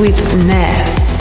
with Ness.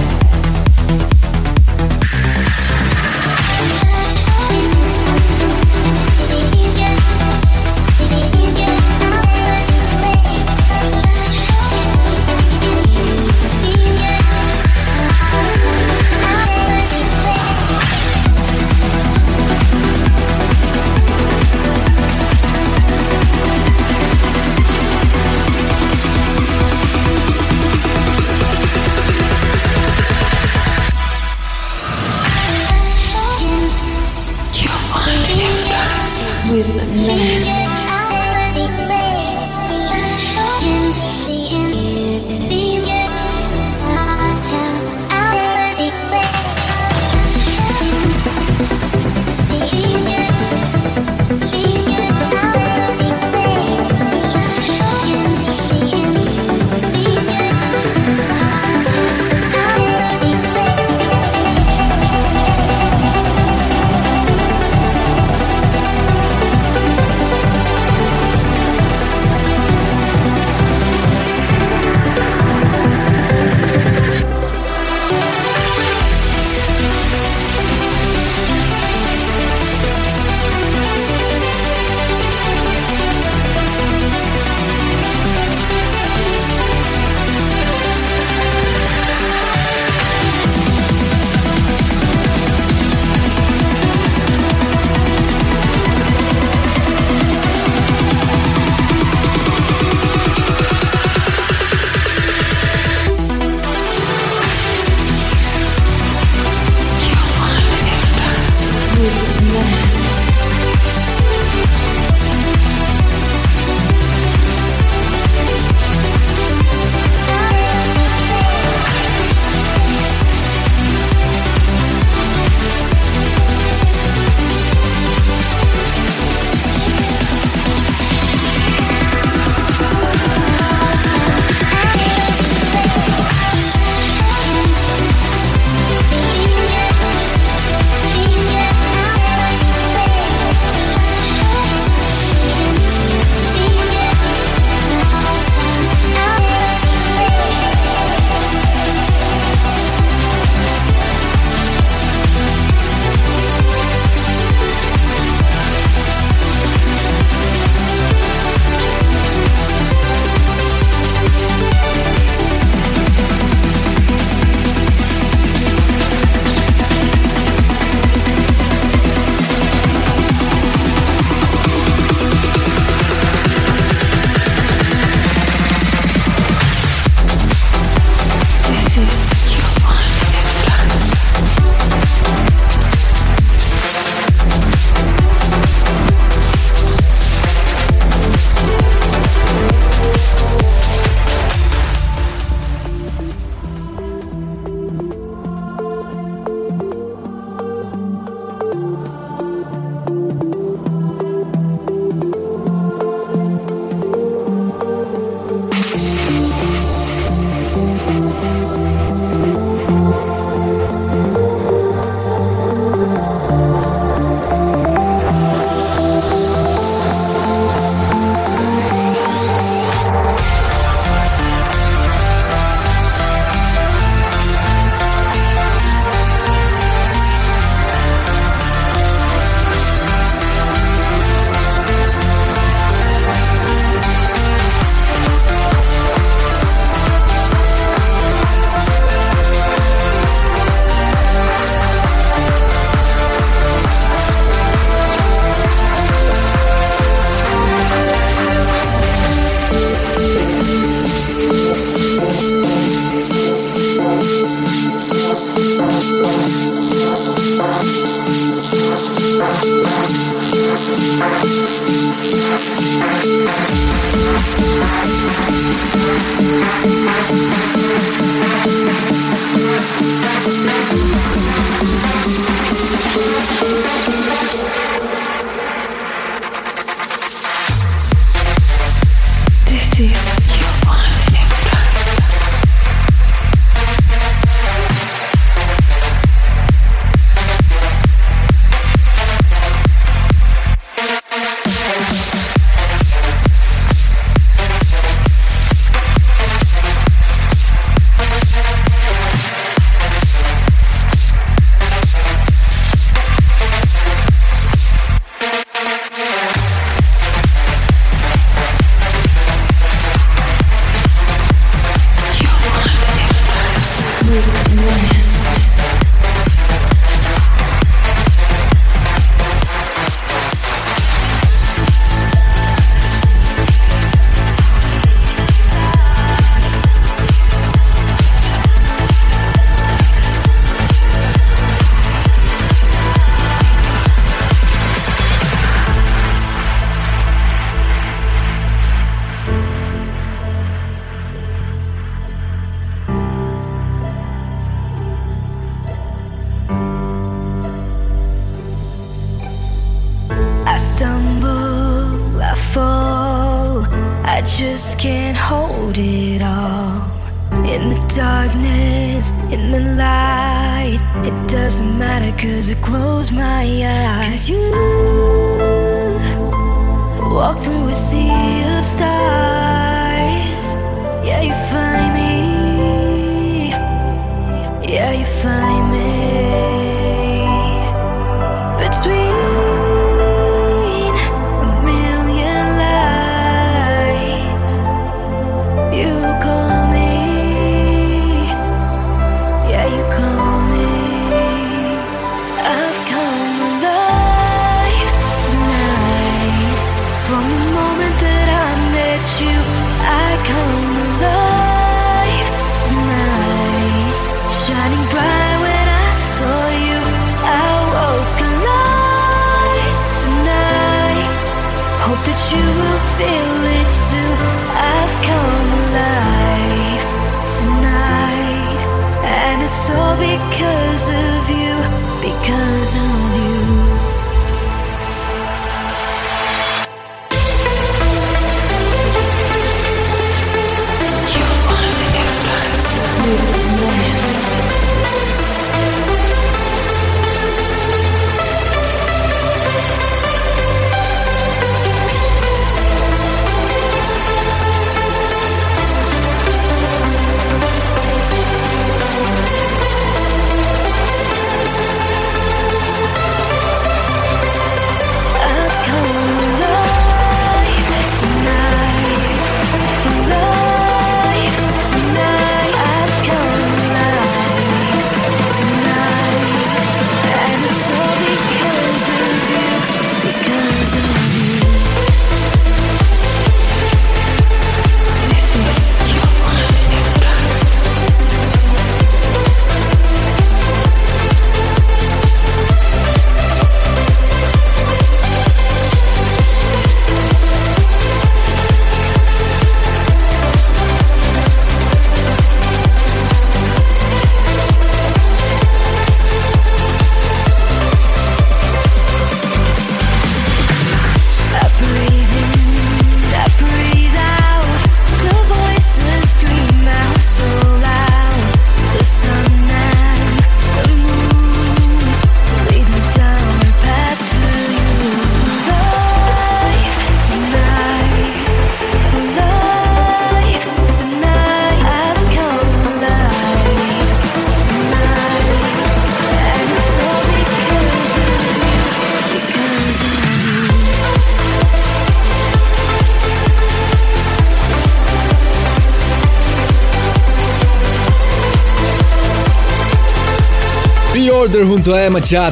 Junto a Emma Chad.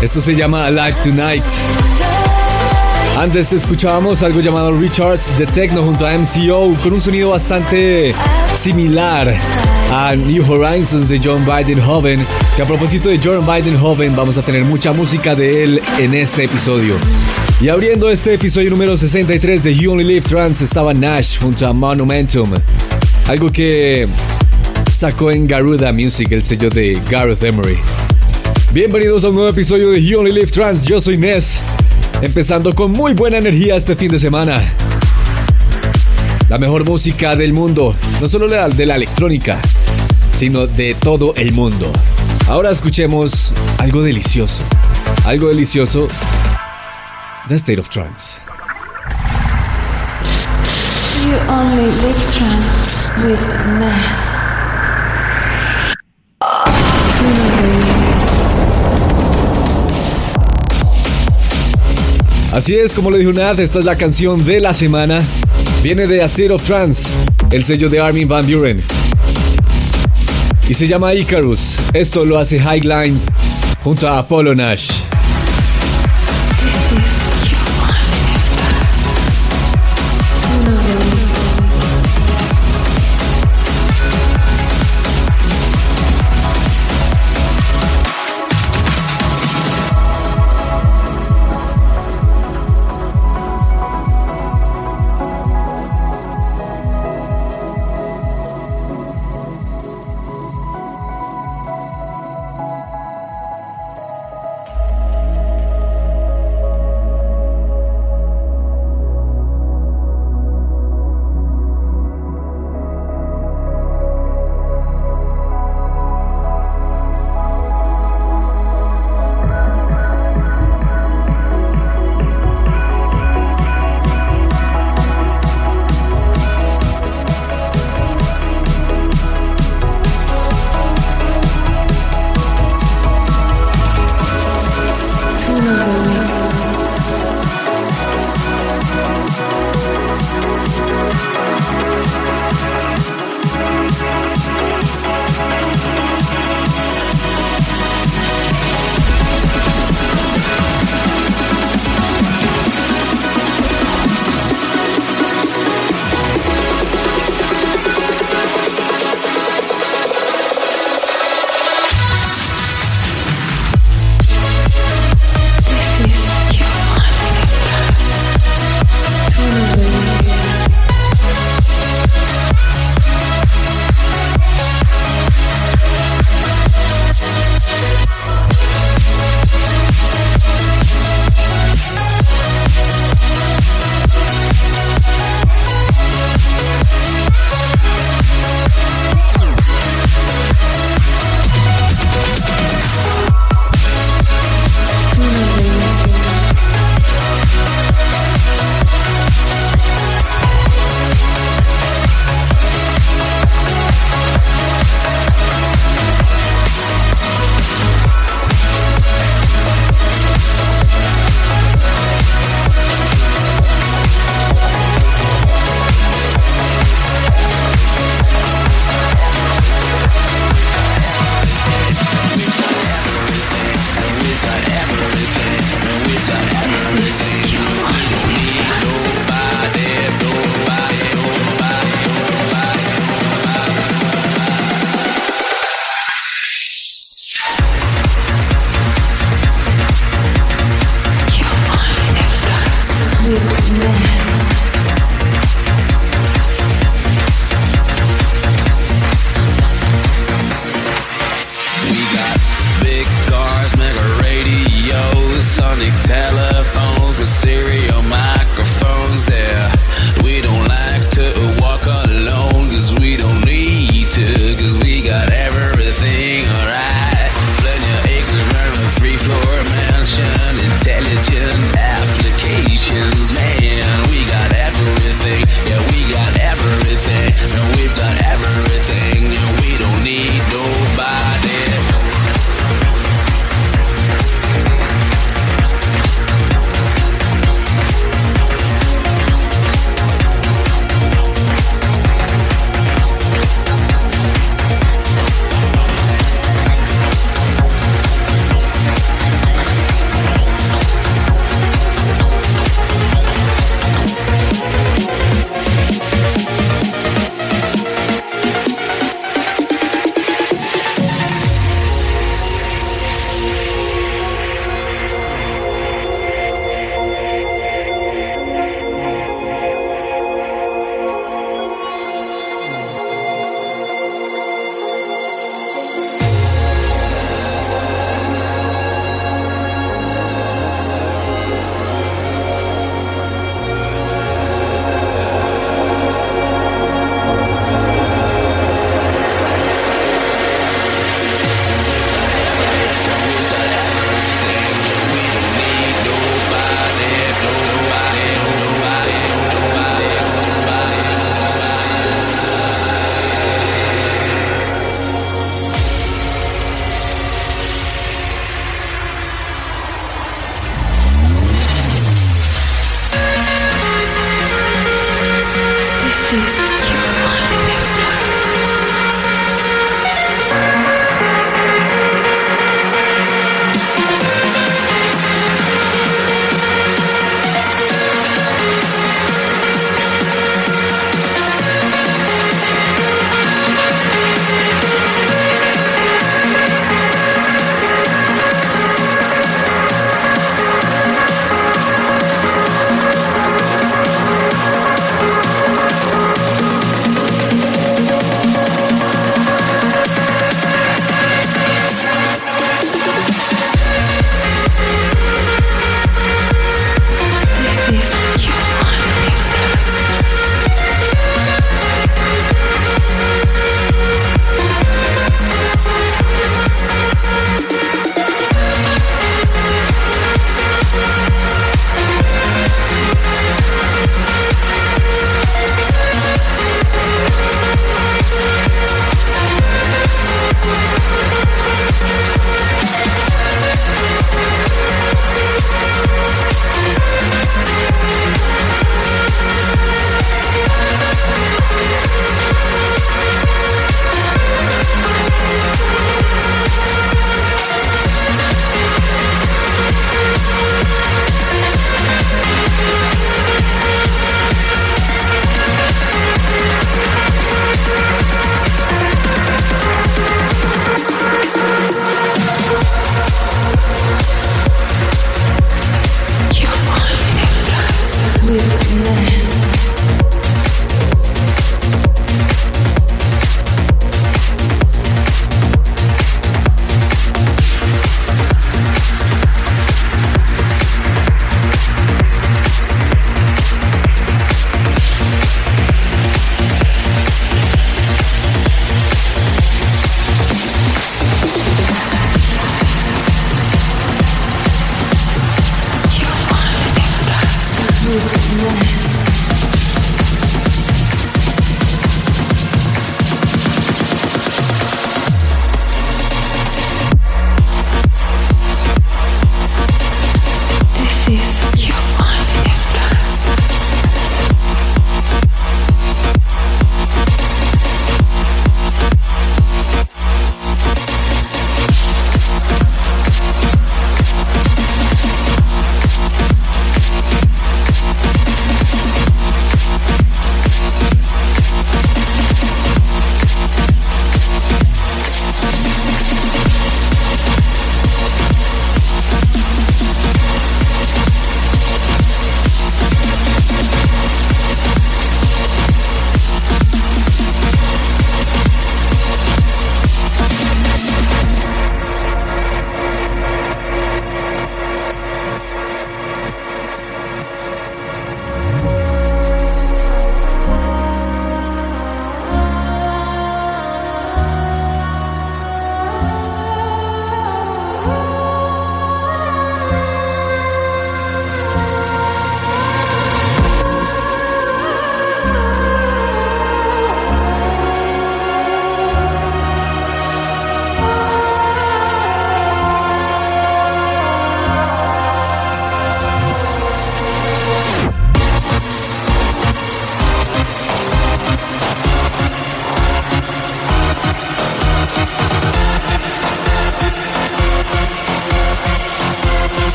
Esto se llama Alive Tonight. Antes escuchábamos algo llamado Recharge de Techno junto a MCO con un sonido bastante similar a New Horizons de John Biden Hoven. Que a propósito de John Biden Hoven, vamos a tener mucha música de él en este episodio. Y abriendo este episodio número 63 de You Only Live Trans estaba Nash junto a Monumentum. Algo que sacó en Garuda Music, el sello de Gareth Emery. Bienvenidos a un nuevo episodio de You Only Live Trans. Yo soy Ness. Empezando con muy buena energía este fin de semana. La mejor música del mundo, no solo de la electrónica, sino de todo el mundo. Ahora escuchemos algo delicioso. Algo delicioso. The State of Trance. You only live trance with Ness. Así es, como le dijo Nat, esta es la canción de la semana. Viene de A State of Trance, el sello de Armin Van Buren. Y se llama Icarus. Esto lo hace Highline junto a Apollo Nash.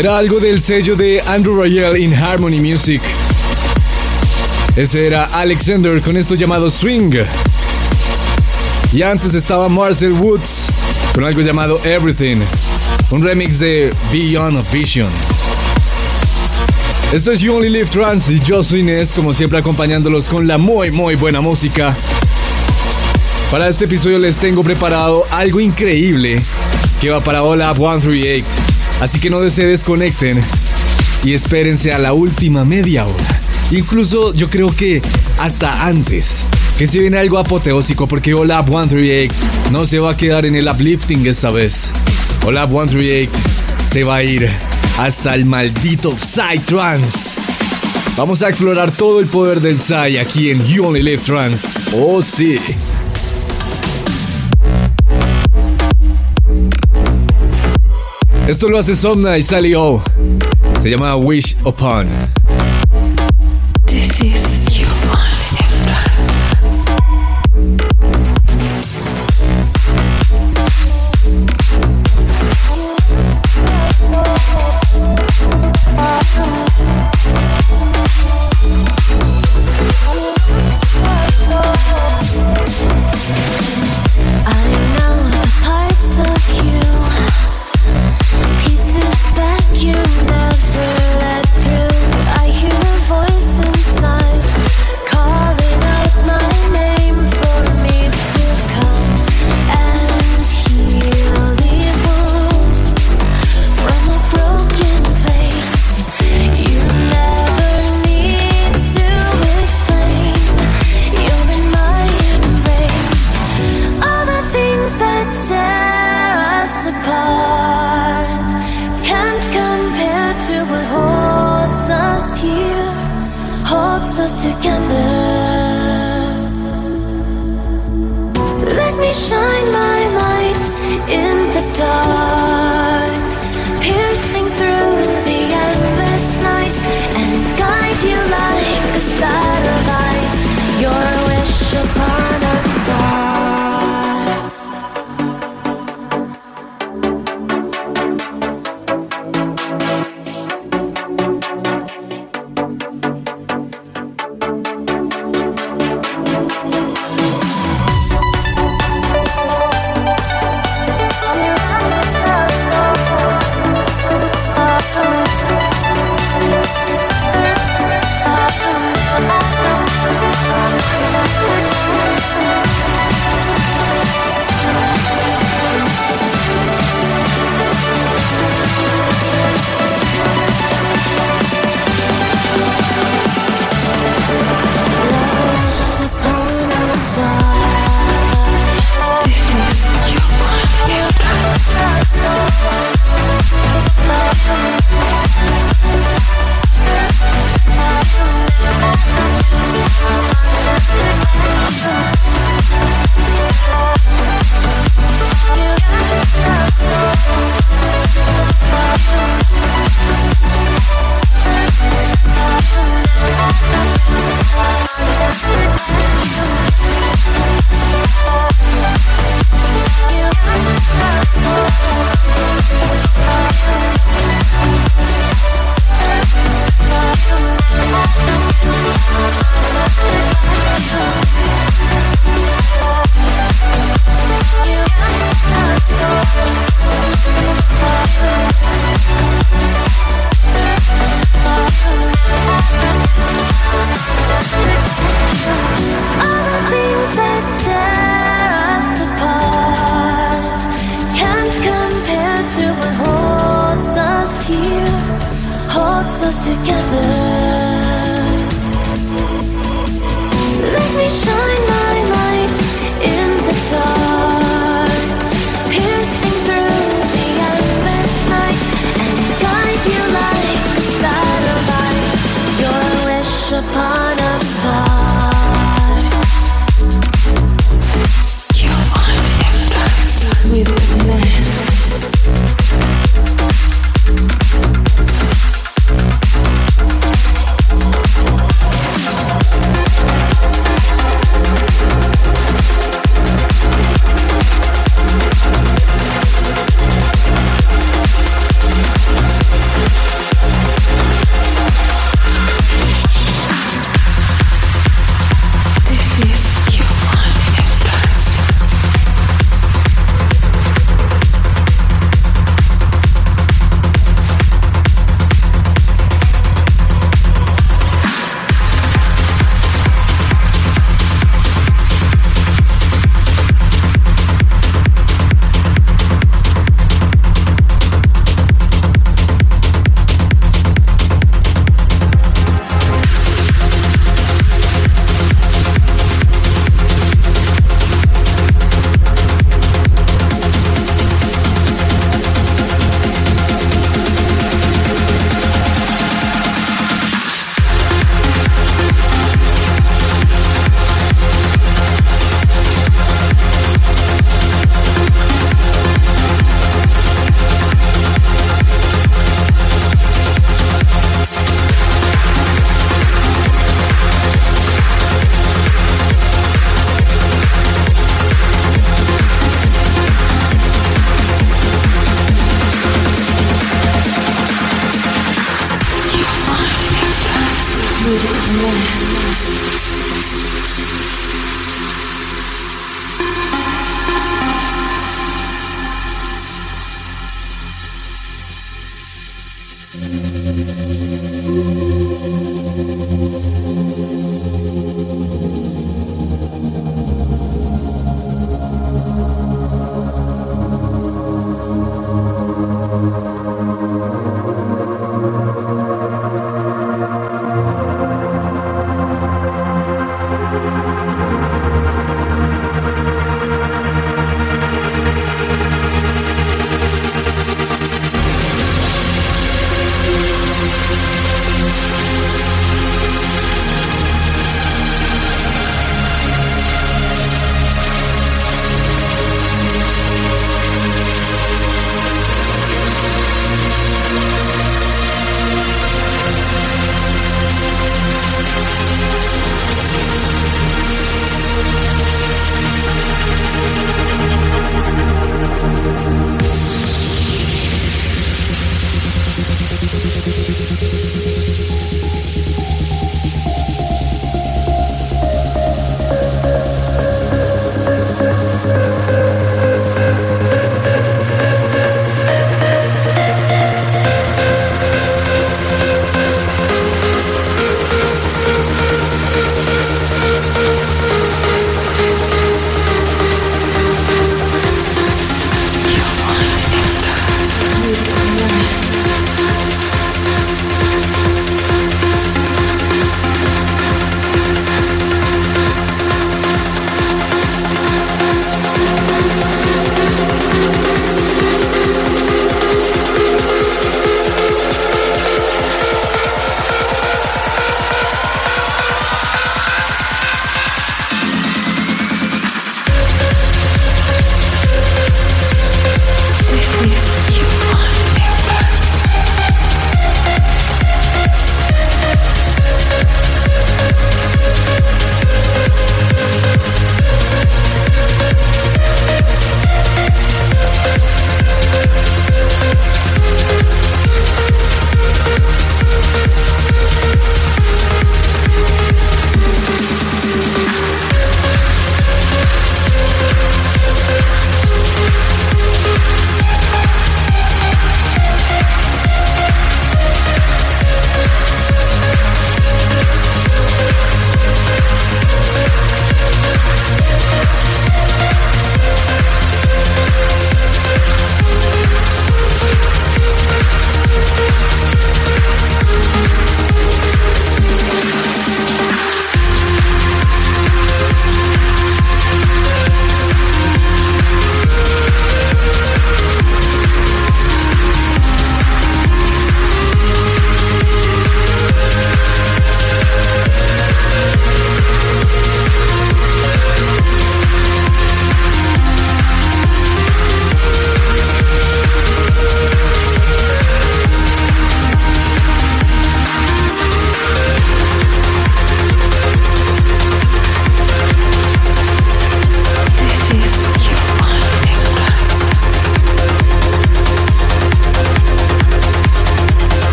Era algo del sello de Andrew Royale in Harmony Music. Ese era Alexander con esto llamado Swing. Y antes estaba Marcel Woods con algo llamado Everything, un remix de Beyond Vision. Esto es You Only Live Trans y yo soy Inés, como siempre acompañándolos con la muy muy buena música. Para este episodio les tengo preparado algo increíble que va para Hola 138. Así que no se desconecten y espérense a la última media hora. Incluso yo creo que hasta antes. Que se viene algo apoteósico porque Olap 138 no se va a quedar en el uplifting esta vez. Olap 138 se va a ir hasta el maldito Psytrance. Vamos a explorar todo el poder del Psy aquí en You Only Live Trance. Oh sí. Esto lo hace Somna y Sally O. Se llama Wish Upon.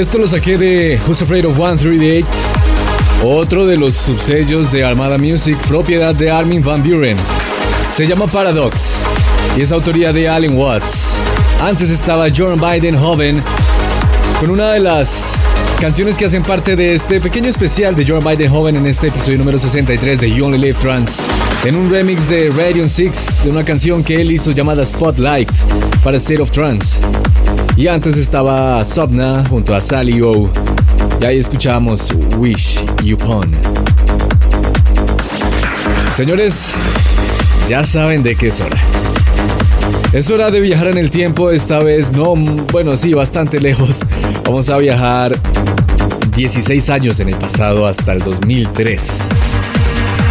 Esto lo saqué de Who's Afraid of 138, otro de los subsellos de Armada Music, propiedad de Armin Van Buren. Se llama Paradox y es autoría de Allen Watts. Antes estaba John Biden Joven con una de las canciones que hacen parte de este pequeño especial de John Biden Joven en este episodio número 63 de You Only Live Trans, en un remix de Radion 6 de una canción que él hizo llamada Spotlight para State of Trance. Y antes estaba Sobna junto a Sally O. Y ahí escuchamos Wish Upon. Señores, ya saben de qué es hora. Es hora de viajar en el tiempo, esta vez no, bueno, sí, bastante lejos. Vamos a viajar 16 años en el pasado hasta el 2003.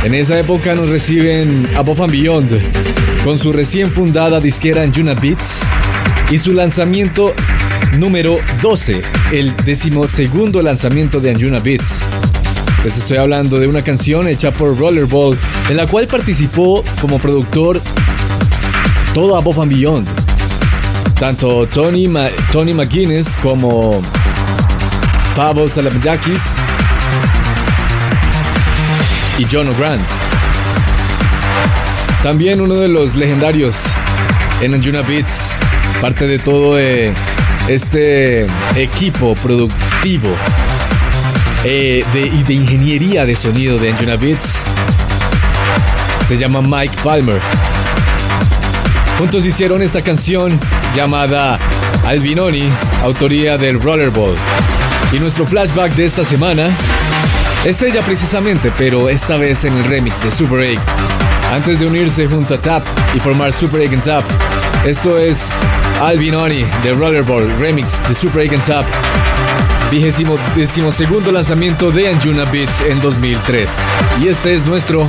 En esa época nos reciben Above and Beyond con su recién fundada disquera Anjuna Beats y su lanzamiento número 12, el decimosegundo lanzamiento de Anjuna Beats. Les estoy hablando de una canción hecha por Rollerball, en la cual participó como productor todo Above and Beyond. Tanto Tony, Tony McGuinness como Pablo Salamjakis y John O'Grant. También uno de los legendarios en Anjuna Beats, parte de todo este equipo productivo eh, de, y de ingeniería de sonido de Anjuna Beats, se llama Mike Palmer. Juntos hicieron esta canción llamada Albinoni, autoría del Rollerball. Y nuestro flashback de esta semana es ella precisamente, pero esta vez en el remix de Super 8. Antes de unirse junto a Tap y formar Super 8 and Tap, esto es Albinoni de Rollerball, remix de Super 8 and Tap. Vigésimo segundo lanzamiento de Anjuna Beats en 2003. Y este es nuestro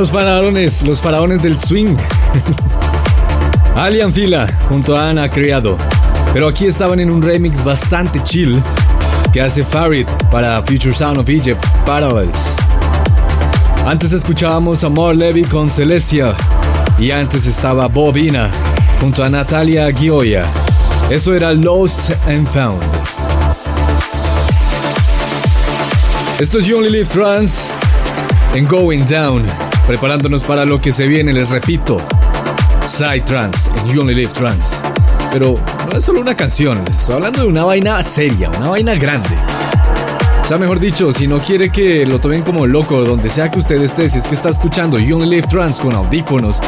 los faraones, los faraones del swing. Alian Fila junto a Ana Criado. Pero aquí estaban en un remix bastante chill que hace Farid para Future Sound of Egypt Parallels. Antes escuchábamos a Mar Levy con Celestia y antes estaba Bobina junto a Natalia Gioia. Eso era Lost and Found. Esto es You Only Live Trans en Going Down, preparándonos para lo que se viene, les repito, Side Trans en You Only Live Trans. Pero no es solo una canción, estoy hablando de una vaina seria, una vaina grande. O sea, mejor dicho, si no quiere que lo tomen como loco, donde sea que usted esté, si es que está escuchando You Only Live Trans con audífonos,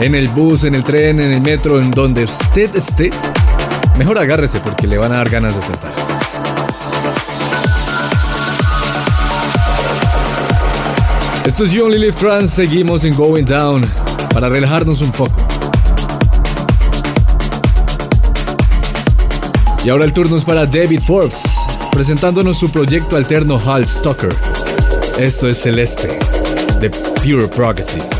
en el bus, en el tren, en el metro, en donde usted esté, mejor agárrese porque le van a dar ganas de saltar. Esto es You Only Live Trans, seguimos en Going Down para relajarnos un poco. Y ahora el turno es para David Forbes, presentándonos su proyecto alterno Hal Stalker. Esto es Celeste, de Pure Progressive.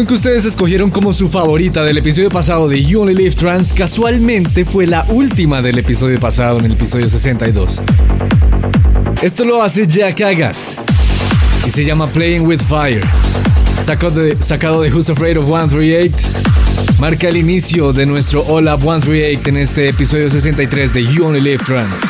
Canción que ustedes escogieron como su favorita del episodio pasado de You Only Live Trans casualmente fue la última del episodio pasado, en el episodio 62. Esto lo hace Jack Agas y se llama Playing with Fire. Sacado de, sacado de Who's Afraid of 138, marca el inicio de nuestro All Up 138 en este episodio 63 de You Only Live Trans.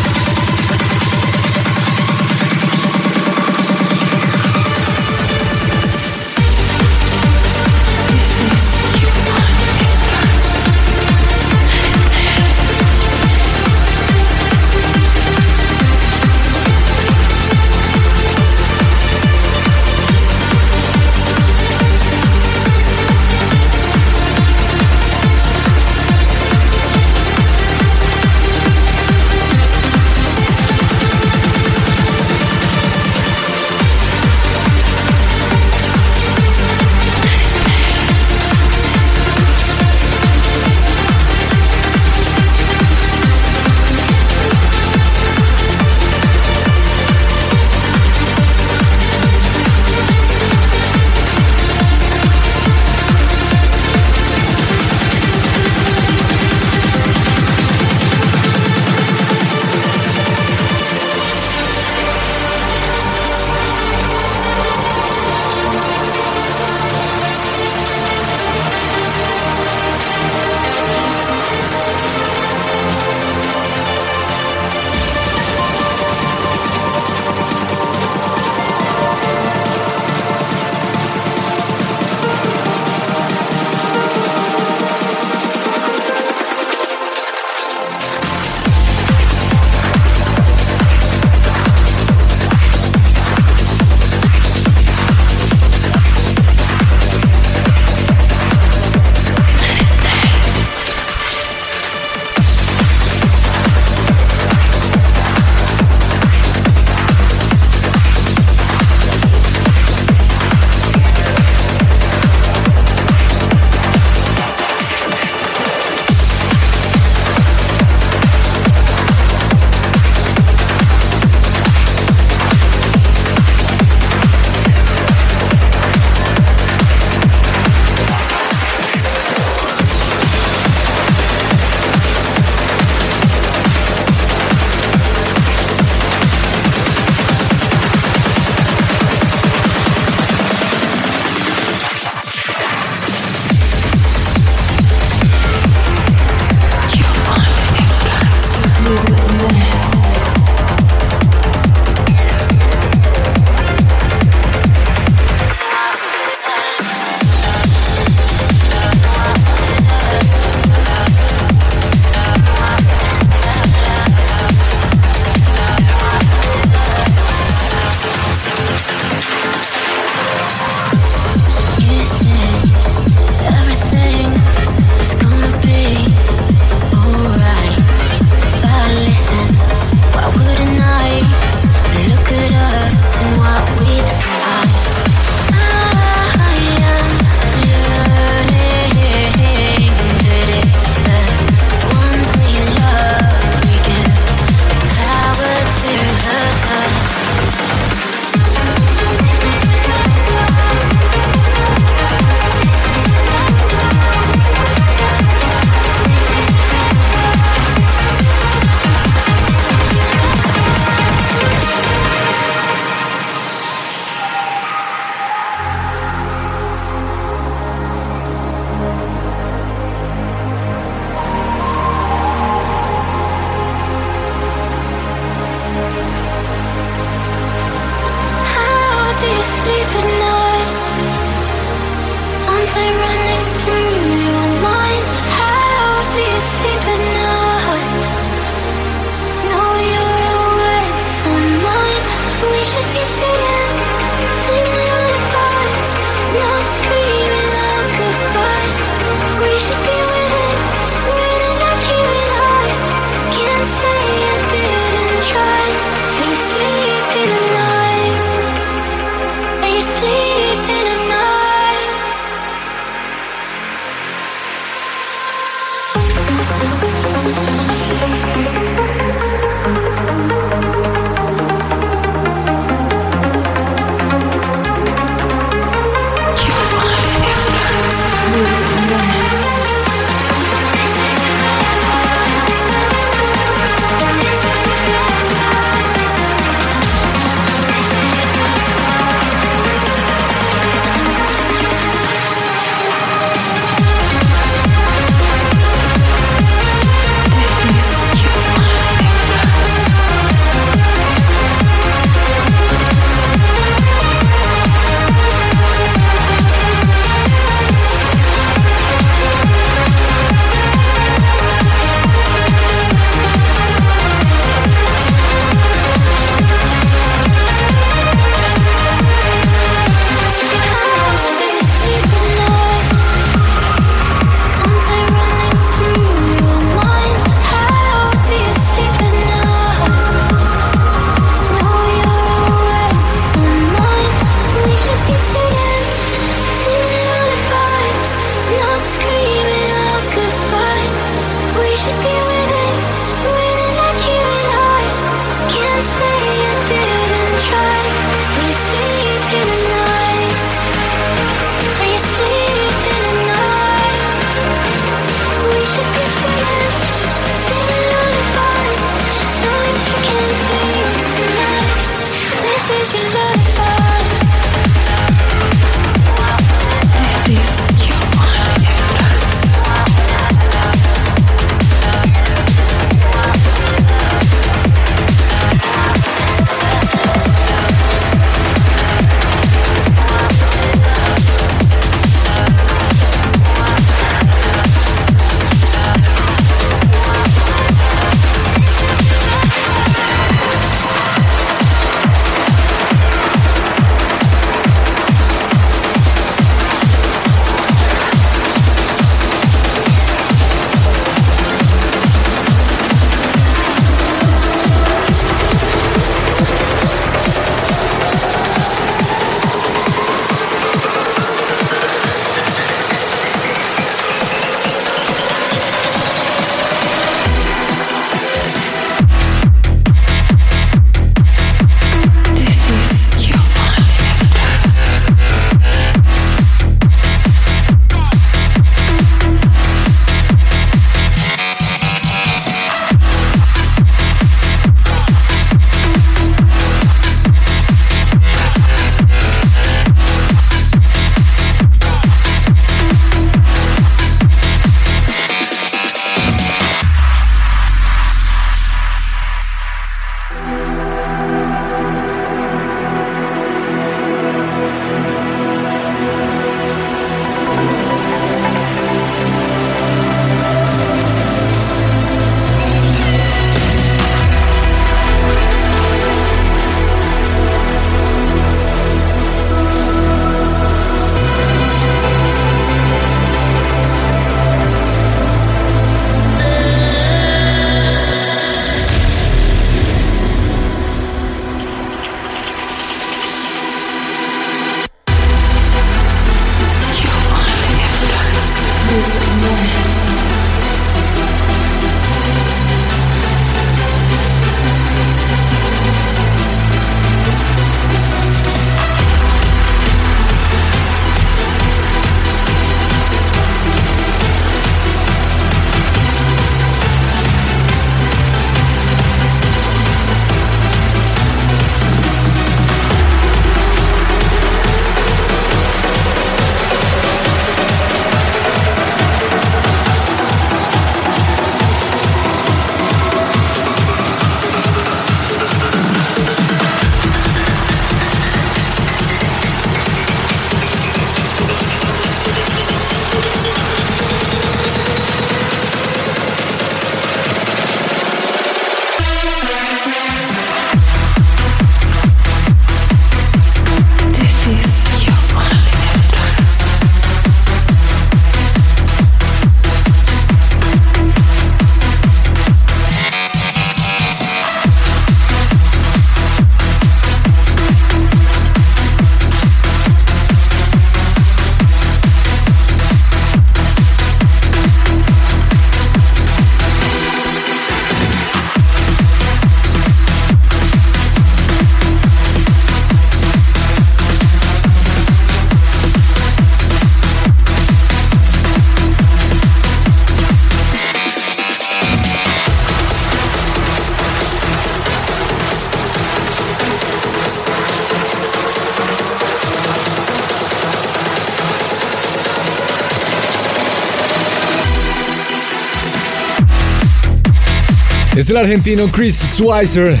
Es el argentino Chris Schweizer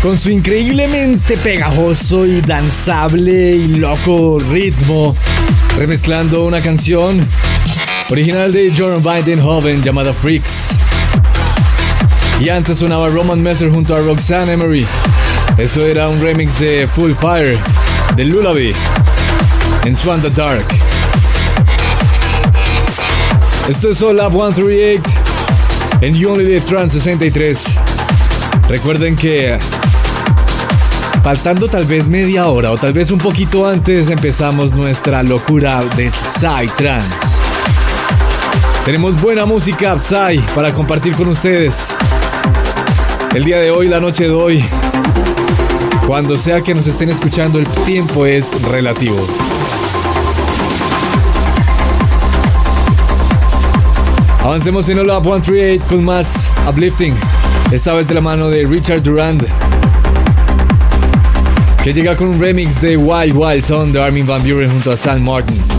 con su increíblemente pegajoso y danzable y loco ritmo, remezclando una canción original de John Biden llamada Freaks. Y antes sonaba Roman Messer junto a Roxanne Emery. Eso era un remix de Full Fire de Lullaby en Swan the Dark. Esto es Up 138 en You Only Live Trans 63. Recuerden que faltando tal vez media hora o tal vez un poquito antes empezamos nuestra locura de Psytrance. Tenemos buena música Psy para compartir con ustedes. El día de hoy, la noche de hoy, cuando sea que nos estén escuchando, el tiempo es relativo. Avancemos en Up 138 con más uplifting. Esta vez de la mano de Richard Durand, que llega con un remix de Wild Wild Song de Armin Van Buren junto a Stan Martin.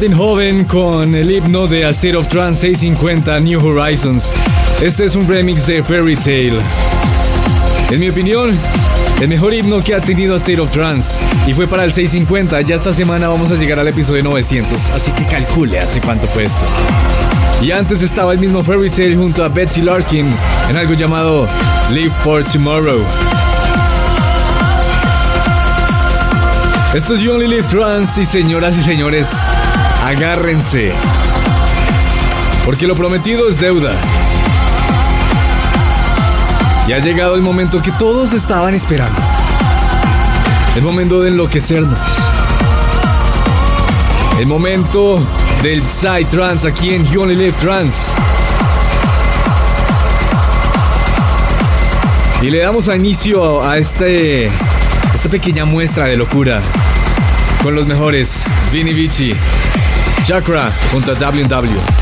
Joven con el himno de A State of Trance 650 New Horizons. Este es un remix de Fairy Tale. En mi opinión, el mejor himno que ha tenido State of Trance. Y fue para el 650. Ya esta semana vamos a llegar al episodio 900. Así que calcule hace cuánto fue esto. Y antes estaba el mismo Fairy Tale junto a Betsy Larkin en algo llamado Live for Tomorrow. Esto es You Only Live Trans y señoras y señores, agárrense. Porque lo prometido es deuda. Y ha llegado el momento que todos estaban esperando. El momento de enloquecernos. El momento del Psy Trans aquí en You Only Live Trans. Y le damos a inicio a este esta pequeña muestra de locura con los mejores Vinny Vici, Chakra junto a WW.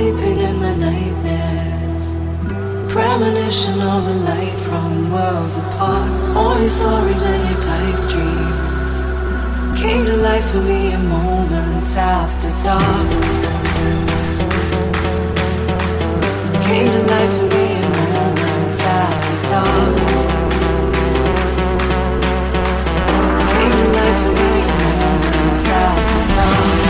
seeping in my nightmares. Premonition of a light from worlds apart. All your stories and your pipe dreams came to life for me in moments after dark. Came to life for me in moments after dark. Came to life for me in moments after dark.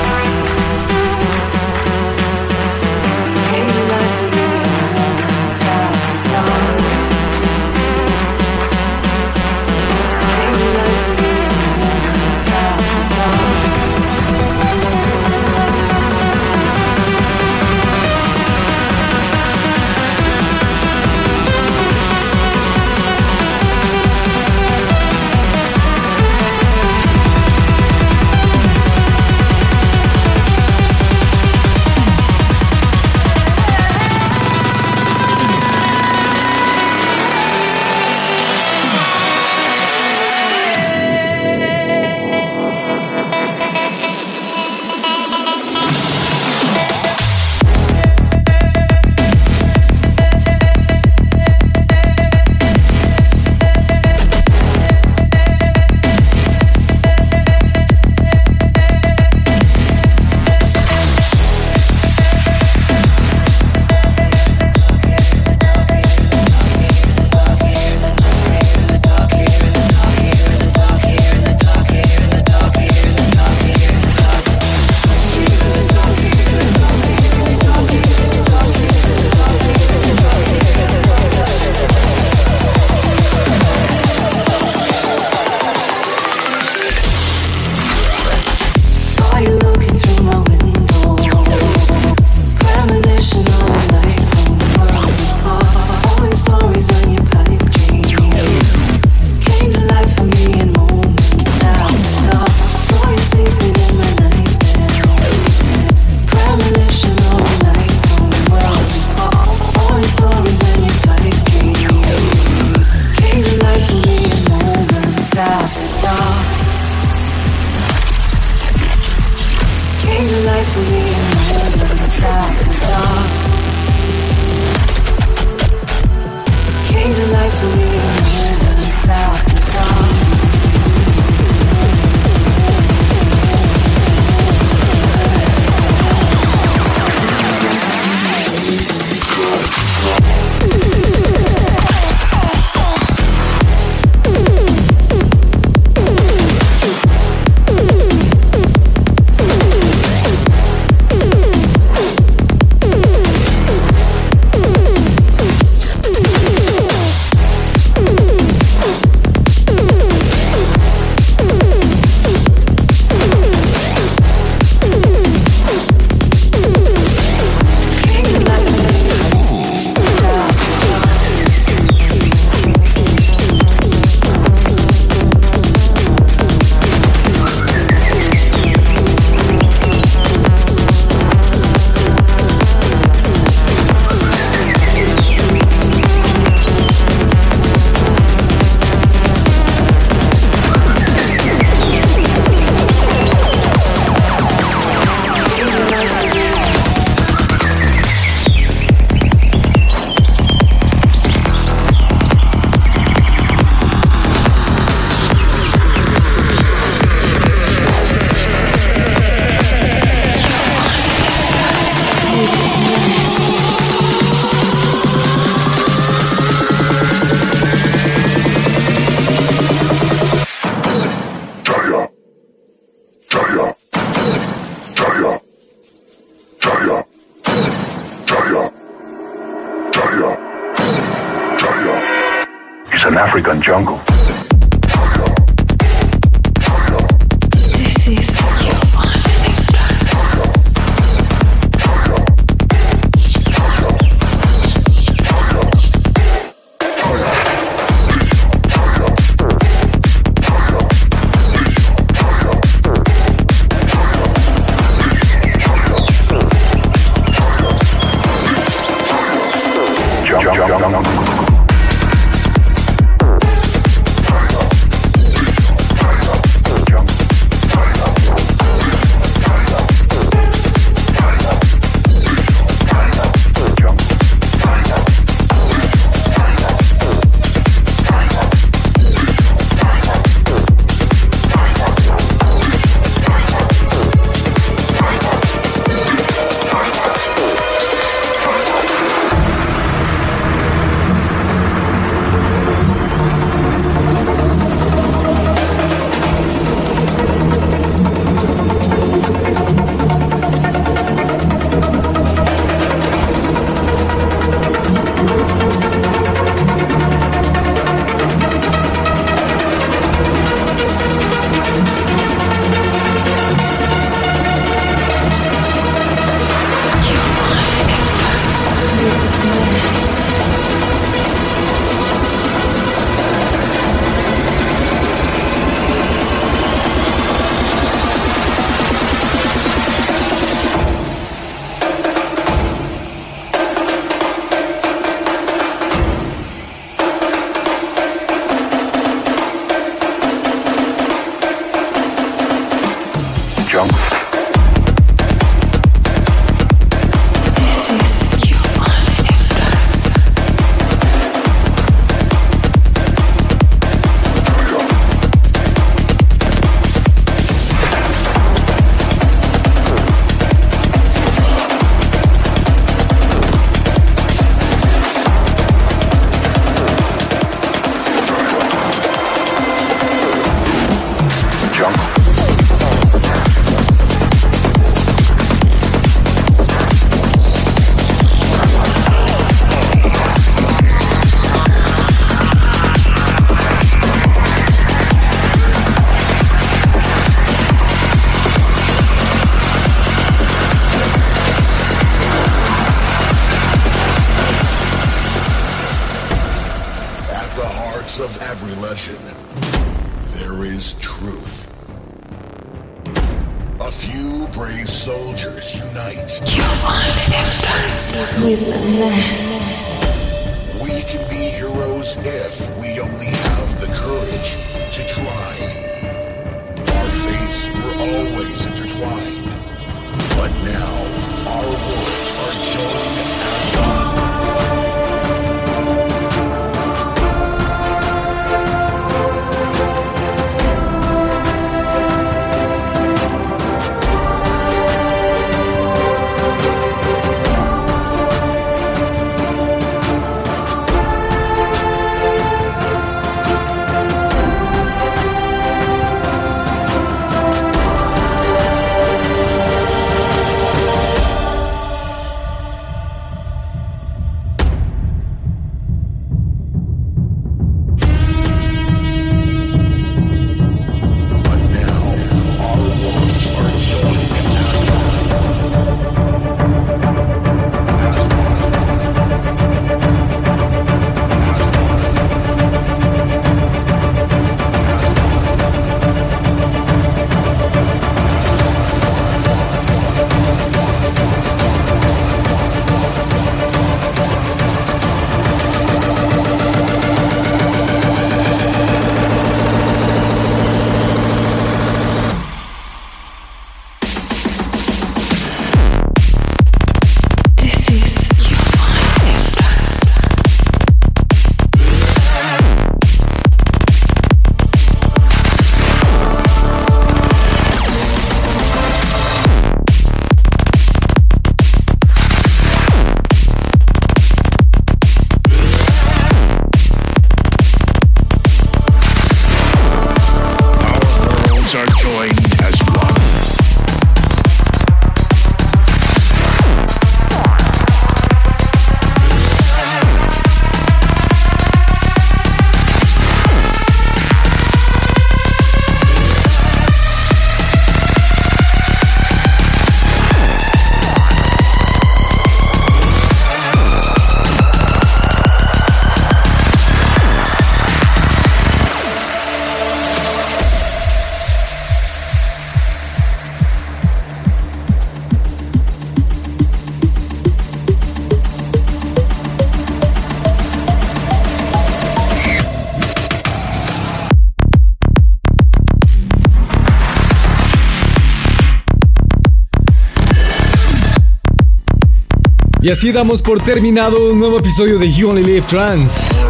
Y así damos por terminado un nuevo episodio de You Only Live Trans.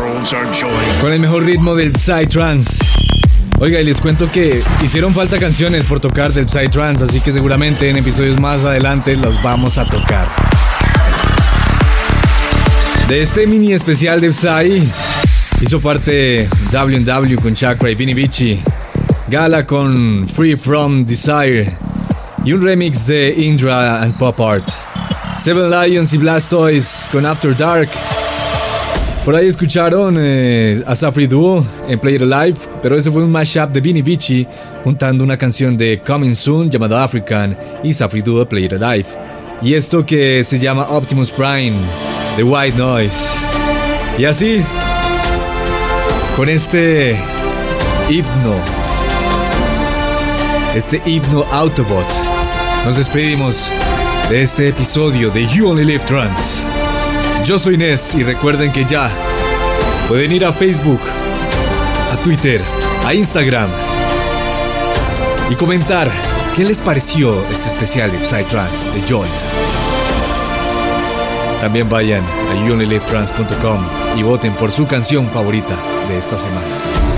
Con el mejor ritmo del Psytrance. Oiga, y les cuento que hicieron falta canciones por tocar del Psytrance, así que seguramente en episodios más adelante los vamos a tocar. De este mini especial de Psy hizo parte W&W con Chakra y Vinny Vici, Gala con Free From Desire y un remix de Indra and Pop Art. Seven Lions y Blastoise con After Dark. Por ahí escucharon eh, a Safri Duo en Play It Alive, pero ese fue un mashup de Vinny Vici juntando una canción de Coming Soon llamada African y Safri Duo Play It Alive. Y esto que se llama Optimus Prime de White Noise. Y así, con este himno, este himno Autobot, nos despedimos de este episodio de You Only Live Trans. Yo soy Nes y recuerden que ya pueden ir a Facebook, a Twitter, a Instagram y comentar qué les pareció este especial de Psytrance de Joint. También vayan a youonlylivetrans.com y voten por su canción favorita de esta semana.